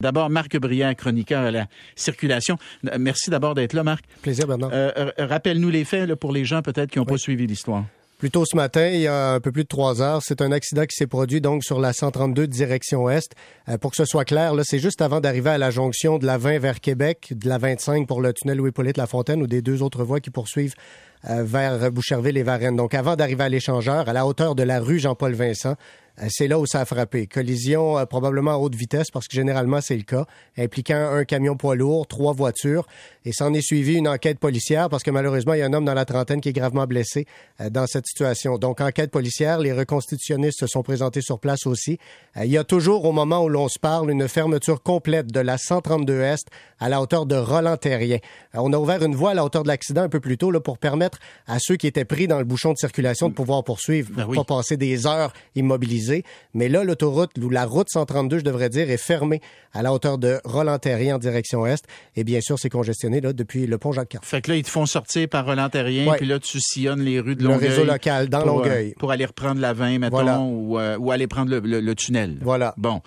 D'abord, Marc Briand, chroniqueur à la circulation. Merci d'abord d'être là, Marc. Plaisir, Bernard. Euh, rappelle-nous les faits là, pour les gens peut-être qui n'ont pas suivi l'histoire. Plus tôt ce matin, il y a un peu plus de trois heures, c'est un accident qui s'est produit donc sur la 132 direction Est. Euh, pour que ce soit clair, là, c'est juste avant d'arriver à la jonction de la 20 vers Québec, de la 25 pour le tunnel Louis-Polyte-Lafontaine ou des deux autres voies qui poursuivent euh, vers Boucherville et Varennes. Donc avant d'arriver à l'échangeur, à la hauteur de la rue Jean-Paul Vincent, euh, c'est là où ça a frappé. Collision euh, probablement à haute vitesse, parce que généralement c'est le cas, impliquant un camion poids lourd, trois voitures, et s'en est suivi une enquête policière, parce que malheureusement, il y a un homme dans la trentaine qui est gravement blessé euh, dans cette situation. Donc, enquête policière, les reconstitutionnistes se sont présentés sur place aussi. il y a toujours, au moment où l'on se parle, une fermeture complète de la 132 Est à la hauteur de Roland-Terrien. on a ouvert une voie à la hauteur de l'accident un peu plus tôt là, pour permettre à ceux qui étaient pris dans le bouchon de circulation de pouvoir poursuivre, ben pas passer des heures immobilisés mais là, l'autoroute, ou la route 132, je devrais dire, est fermée à la hauteur de Roland-Terrien en direction est. Et bien sûr, c'est congestionné là, depuis le pont Jacques-Cartier. Fait que là, ils te font sortir par Roland-Terrien, puis là, tu sillonnes les rues de Longueuil. Le réseau local, dans pour, euh, Longueuil. pour aller reprendre la 20, mettons, euh, ou, aller prendre le, tunnel. Voilà. Bon.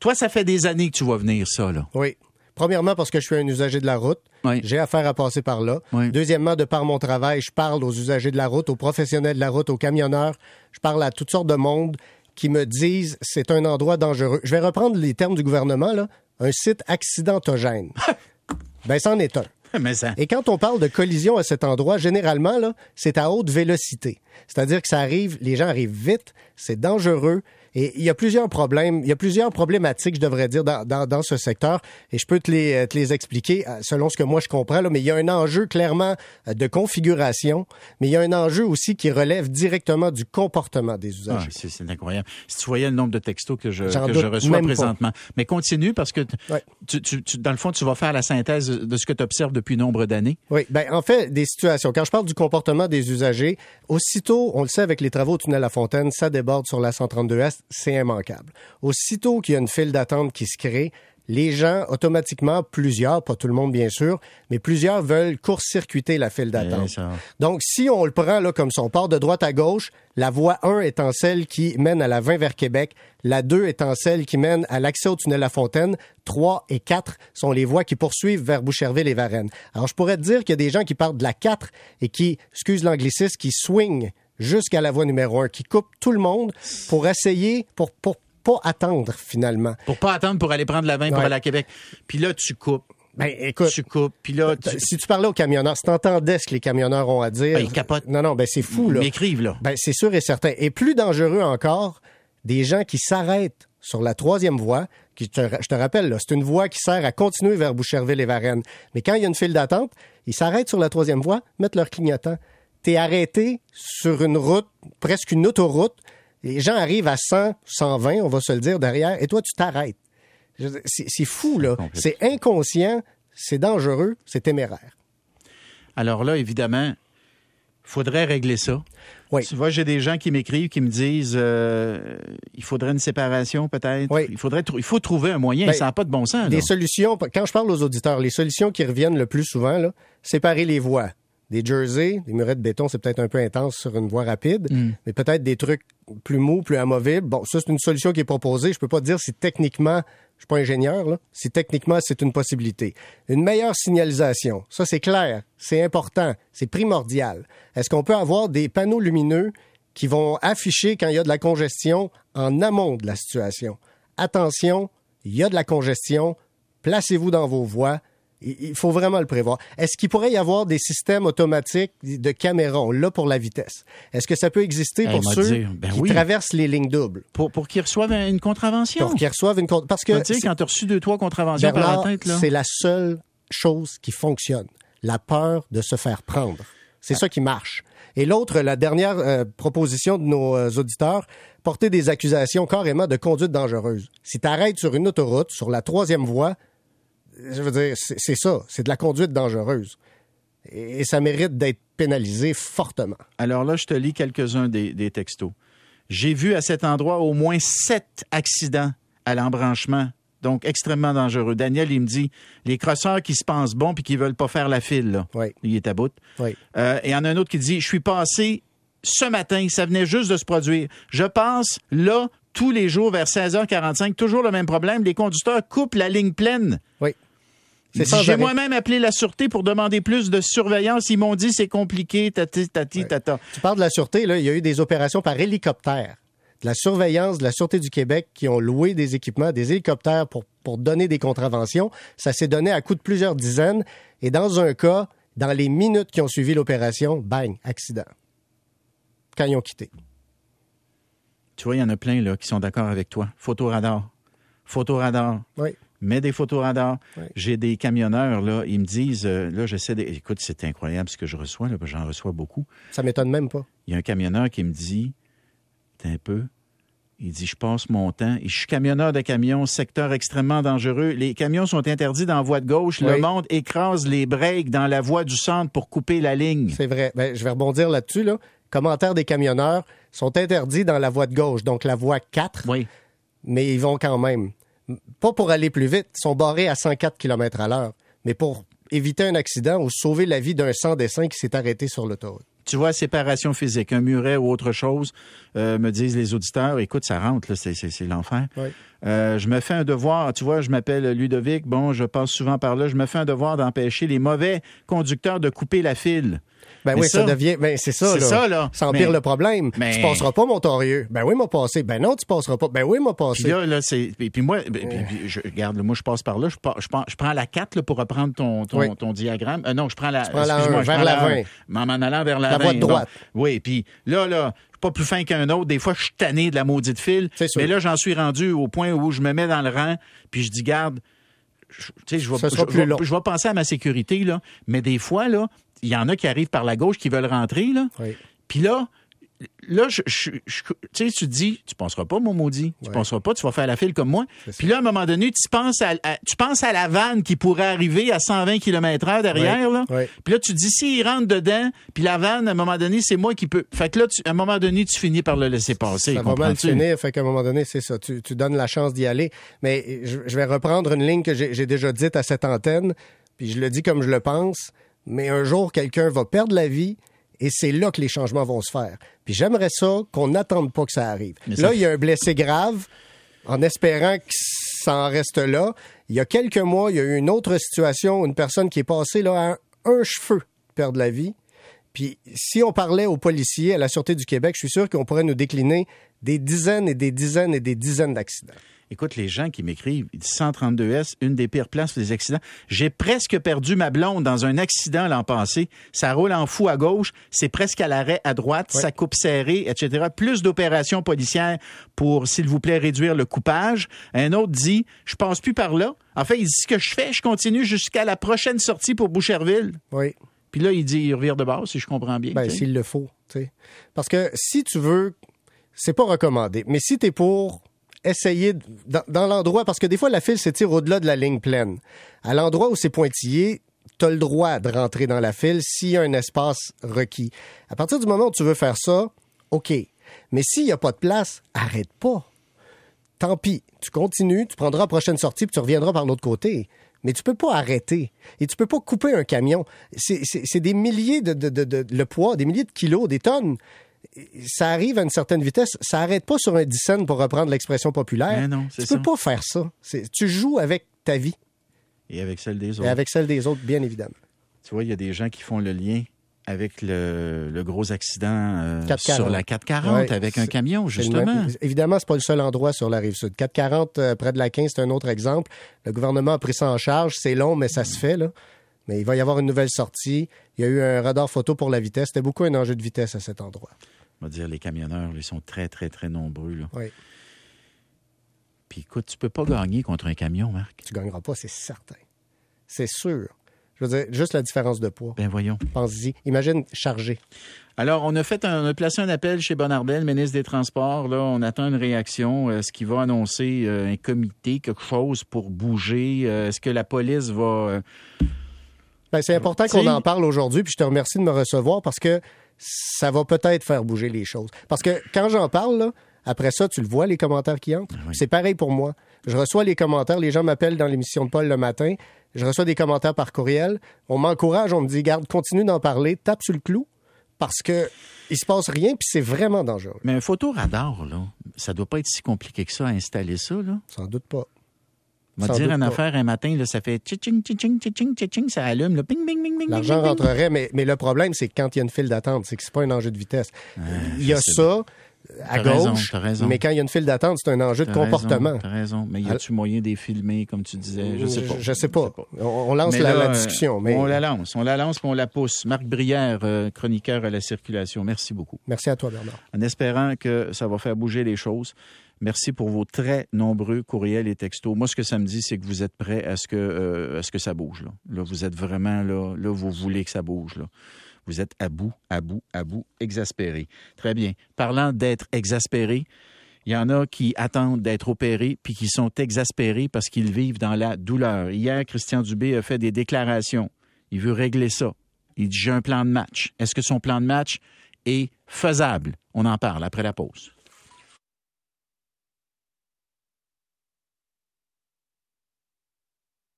Toi, ça fait des années que tu vois venir ça, là. Oui. Premièrement, parce que je suis un usager de la route. J'ai affaire à passer par là. Deuxièmement, de par mon travail, je parle aux usagers de la route, aux professionnels de la route, aux camionneurs. Je parle à toutes sortes de monde qui me disent c'est un endroit dangereux. Je vais reprendre les termes du gouvernement, là. Un site accidentogène. ben, c'en est un. Et quand on parle de collision à cet endroit, généralement, là, c'est à haute vélocité. C'est-à-dire que ça arrive, les gens arrivent vite, c'est dangereux, et il y a plusieurs problèmes, il y a plusieurs problématiques, je devrais dire, dans, dans, dans ce secteur. Et je peux te les, te les expliquer euh, selon ce que moi je comprends. Là, mais il y a un enjeu clairement euh, de configuration, mais il y a un enjeu aussi qui relève directement du comportement des usagers. Ah, c'est incroyable. Si tu voyais le nombre de textos que je, que je reçois présentement. Mais continue parce que tu, tu, tu, dans le fond, tu vas faire la synthèse de ce que tu observes depuis nombre d'années. Oui, ben en fait, des situations. Quand je parle du comportement des usagers, aussitôt, on le sait avec les travaux au tunnel La Fontaine, ça déborde sur la 132 Est c'est immanquable. Aussitôt qu'il y a une file d'attente qui se crée, les gens, automatiquement, plusieurs, pas tout le monde bien sûr, mais plusieurs veulent court-circuiter la file d'attente. Donc, si on le prend là comme son part de droite à gauche, la voie 1 étant celle qui mène à la 20 vers Québec, la 2 étant celle qui mène à l'accès au tunnel La Fontaine, 3 et 4 sont les voies qui poursuivent vers Boucherville et Varennes. Alors, je pourrais te dire qu'il y a des gens qui partent de la 4 et qui, excuse l'anglicisme, qui swing jusqu'à la voie numéro 1, qui coupe tout le monde pour essayer, pour, pour pas attendre finalement. Pour pas attendre pour aller prendre la 20 pour aller à Québec. Puis là, tu coupes. Ben, écoute. Tu coupes. Puis là, si tu parlais aux camionneurs, si t'entendais ce que les camionneurs ont à dire. Ben, ils capotent. Non, non, ben, c'est fou, là. Ils m'écrivent, là. Ben, c'est sûr et certain. Et plus dangereux encore, des gens qui s'arrêtent sur la troisième voie, qui, je te rappelle, là, c'est une voie qui sert à continuer vers Boucherville et Varennes. Mais quand il y a une file d'attente, ils s'arrêtent sur la troisième voie, mettent leur clignotant. T'es arrêté sur une route, presque une autoroute, les gens arrivent à 100, 120, on va se le dire derrière, et toi, tu t'arrêtes. C'est fou, là. C'est inconscient, c'est dangereux, c'est téméraire. Alors là, évidemment, il faudrait régler ça. Oui. Tu vois, j'ai des gens qui m'écrivent, qui me disent euh, il faudrait une séparation peut-être. Oui. Il faudrait il faut trouver un moyen. Ben, ça n'a pas de bon sens. Les solutions, quand je parle aux auditeurs, les solutions qui reviennent le plus souvent, là, séparer les voies des jerseys, des murets de béton, c'est peut-être un peu intense sur une voie rapide, mm. mais peut-être des trucs plus mous, plus amovibles. Bon, ça, c'est une solution qui est proposée. Je peux pas dire si techniquement, je suis pas ingénieur, là, si techniquement c'est une possibilité. Une meilleure signalisation, ça c'est clair, c'est important, c'est primordial. Est-ce qu'on peut avoir des panneaux lumineux qui vont afficher quand il y a de la congestion en amont de la situation? Attention, il y a de la congestion, placez-vous dans vos voies, il faut vraiment le prévoir. Est-ce qu'il pourrait y avoir des systèmes automatiques de caméras? On l'a pour la vitesse. Est-ce que ça peut exister pour ceux ben qui traversent les lignes doubles? Pour, pour qu'ils reçoivent une contravention? Pour qu'ils reçoivent une contravention. Parce que. Tu sais, quand tu as reçu deux, trois contraventions par la tête, là. C'est la seule chose qui fonctionne. La peur de se faire prendre. C'est ça qui marche. Et l'autre, la dernière euh, proposition de nos euh, auditeurs, porter des accusations carrément de conduite dangereuse. Si tu arrêtes sur une autoroute, sur la troisième voie, je veux dire, c'est ça, c'est de la conduite dangereuse. Et, ça mérite d'être pénalisé fortement. Alors là, je te lis quelques-uns des, textos. J'ai vu à cet endroit au moins sept accidents à l'embranchement donc extrêmement dangereux. Daniel, il me dit, les crosseurs qui se pensent bons puis qui veulent pas faire la file, là. Oui. Il est à bout. Oui. Euh, et il y en a un autre qui dit, je suis passé ce matin, ça venait juste de se produire. Je passe là tous les jours vers 16h45, toujours le même problème. Les conducteurs coupent la ligne pleine. Oui. J'ai moi-même appelé la sûreté pour demander plus de surveillance. Ils m'ont dit c'est compliqué, tati, tati, tata. Tu parles de la sûreté, là, il y a eu des opérations par hélicoptère. De la surveillance de la Sûreté du Québec qui ont loué des équipements, des hélicoptères pour, pour donner des contraventions. Ça s'est donné à coût de plusieurs dizaines. Et dans un cas, dans les minutes qui ont suivi l'opération, bang, accident. Quand ils ont quitté. Tu vois, il y en a plein là, qui sont d'accord avec toi. Photoradar. Photoradar. Oui. Mets des photoradars. J'ai des camionneurs, là, ils me disent, euh, là, j'essaie de... Écoute, c'est incroyable ce que je reçois, là, j'en reçois beaucoup. Ça m'étonne même pas. Il y a un camionneur qui me dit, t'es un peu, il dit, je passe mon temps. Et je suis camionneur de camions, secteur extrêmement dangereux. Les camions sont interdits dans la voie de gauche. Le monde écrase les breaks dans la voie du centre pour couper la ligne. C'est vrai. Ben, je vais rebondir là-dessus. Là. Commentaires des camionneurs sont interdits dans la voie de gauche, donc la voie 4. Oui. Mais ils vont quand même. Pas pour aller plus vite. Ils sont barrés à 104 km à l'heure. Mais pour éviter un accident ou sauver la vie d'un sans-dessin qui s'est arrêté sur l'autoroute tu vois, séparation physique, un muret ou autre chose, euh, me disent les auditeurs, écoute, ça rentre, là, c'est, l'enfer. Euh, je me fais un devoir, tu vois, je m'appelle Ludovic, bon, je passe souvent par là, je me fais un devoir d'empêcher les mauvais conducteurs de couper la file. Ben oui, ça, devient. Ben c'est ça, là. ça, là. Ça empire le problème. Mais... Tu passeras pas, mon torieux. Ben oui, m'a passé. Ben non, tu passeras pas. Ben oui, m'a passé. Puis là, là, c'est. Puis, moi, ben, je, regarde, moi, je passe par là. Je, je, je prends la 4 là, pour reprendre ton, ton, ton diagramme. Euh, non, je prends la. Tu prends la 1, vers la 20. M'en allant vers la, la 20. voie de droite. oui, puis là, là, pas plus fin qu'un autre. Des fois, je suis tanné de la maudite file. Mais là, j'en suis rendu au point où je me mets dans le rang, puis je dis, garde, je, je, vais, penser à ma sécurité, là. Mais des fois, là, il y en a qui arrivent par la gauche qui veulent rentrer, là. Puis là, là, je, tu sais, tu te dis, tu penseras pas, mon maudit. Tu penseras pas, tu vas faire la file comme moi. Puis là, à un moment donné, tu penses à, tu penses à la vanne qui pourrait arriver à 120 km heure derrière, là. Puis là, tu dis, s'il rentre dedans, puis la vanne, à un moment donné, c'est moi qui peux. Fait que là, à un moment donné, tu finis par le laisser passer. Ça va mal finir, fait qu'à un moment donné, c'est ça. Tu, donnes la chance d'y aller. Mais je, je vais reprendre une ligne que j'ai déjà dite à cette antenne, puis je le dis comme je le pense mais un jour, quelqu'un va perdre la vie et c'est là que les changements vont se faire. Puis j'aimerais ça qu'on n'attende pas que ça arrive. là, il y a un blessé grave, en espérant que ça en reste là. Il y a quelques mois, il y a eu une autre situation, une personne qui est passée là à un, cheveu perdre la vie. Puis si on parlait aux policiers, à la Sûreté du Québec, je suis sûr qu'on pourrait nous décliner des dizaines et des dizaines et des dizaines d'accidents. Écoute, les gens qui m'écrivent, 132S, une des pires places pour les accidents. J'ai presque perdu ma blonde dans un accident l'an passé. Ça roule en fou à gauche, c'est presque à l'arrêt à droite, ça coupe serré, etc. Plus d'opérations policières pour, s'il vous plaît, réduire le coupage. Un autre dit, je passe plus par là. En fait, il dit, ce que je fais, je continue jusqu'à la prochaine sortie pour Boucherville. Oui. Puis là, il dit, il revient de base, si je comprends bien. Ben, s'il le faut, tu sais. Parce que si tu veux, c'est pas recommandé, mais si tu pour essayer dans, l'endroit, parce que des fois, la file s'étire au-delà de la ligne pleine. À l'endroit où c'est pointillé, tu as le droit de rentrer dans la file s'il y a un espace requis. À partir du moment où tu veux faire ça, OK. Mais s'il n'y a pas de place, arrête pas. Tant pis. Tu continues, tu prendras la prochaine sortie, puis tu reviendras par l'autre côté. Mais tu peux pas arrêter. Et tu peux pas couper un camion. C'est des milliers de, de, de, le poids, des milliers de kilos, des tonnes ça arrive à une certaine vitesse, ça n'arrête pas sur un dixaine pour reprendre l'expression populaire. non, tu peux pas faire ça. Tu joues avec ta vie. Et avec celle des autres. Et avec celle des autres, bien évidemment. Tu vois, il y a des gens qui font le lien avec le, gros accident euh, sur la 440 avec un camion, justement. Évidemment, c'est pas le seul endroit sur la rive sud. 440 euh, près de la 15, c'est un autre exemple. Le gouvernement a pris ça en charge. C'est long, mais ça se fait, là. Mais il va y avoir une nouvelle sortie. Il y a eu un radar photo pour la vitesse. C'était beaucoup un enjeu de vitesse à cet endroit on va dire, les camionneurs, ils sont très, très, très nombreux. Oui. Puis écoute, tu peux pas gagner contre un camion, Marc. Tu gagneras pas, c'est certain. C'est sûr. Je veux dire, juste la différence de poids. Ben voyons. Pense-y. Imagine chargé. Alors, on a fait un, on a placé un appel chez Bonardel, ministre des Transports. Là, on attend une réaction. Est-ce qu'il va annoncer euh, un comité, quelque chose pour bouger? Euh, est-ce que la police va... Euh, ben, c'est important qu'on en parle aujourd'hui, puis je te remercie de me recevoir parce que ça va peut-être faire bouger les choses. Parce que quand j'en parle, après ça, tu le vois, les commentaires qui entrent. C'est pareil pour moi. Je reçois les commentaires, les gens m'appellent dans l'émission de Paul le matin, je reçois des commentaires par courriel, on m'encourage, on me dit, garde, continue d'en parler, tape sur le clou, parce que il se passe rien, puis c'est vraiment dangereux. Mais un photoradar, là, ça doit pas être si compliqué que ça à installer ça, là. Sans doute pas. On va dire une affaire un matin, là, ça fait tching tching tching tching ça allume, là, ping, ping, ping, ping. L'argent rentrerait, mais, mais le problème, c'est quand il y a une file d'attente, c'est que c'est pas un enjeu de vitesse. il y a ça à gauche, raison, mais quand il y a une file d'attente, c'est un enjeu de comportement. T'as raison, mais y a-tu moyen des filmer, comme tu disais? Je sais pas. Je, sais pas. On, lance la, discussion. Mais... On la lance, on la lance, puis on la pousse. Marc Brière, euh, chroniqueur à la circulation, merci beaucoup. Merci à toi, Bernard. En espérant que ça va faire bouger les choses. Merci pour vos très nombreux courriels et textos. Moi, ce que ça me dit, c'est que vous êtes prêts à ce que, euh, à ce que ça bouge. Là. là, vous êtes vraiment là, là, vous voulez que ça bouge. Là. Vous êtes à bout, à bout, à bout, exaspéré. Très bien. Parlant d'être exaspéré, il y en a qui attendent d'être opérés puis qui sont exaspérés parce qu'ils vivent dans la douleur. Hier, Christian Dubé a fait des déclarations. Il veut régler ça. Il dit J'ai un plan de match. Est-ce que son plan de match est faisable? On en parle après la pause.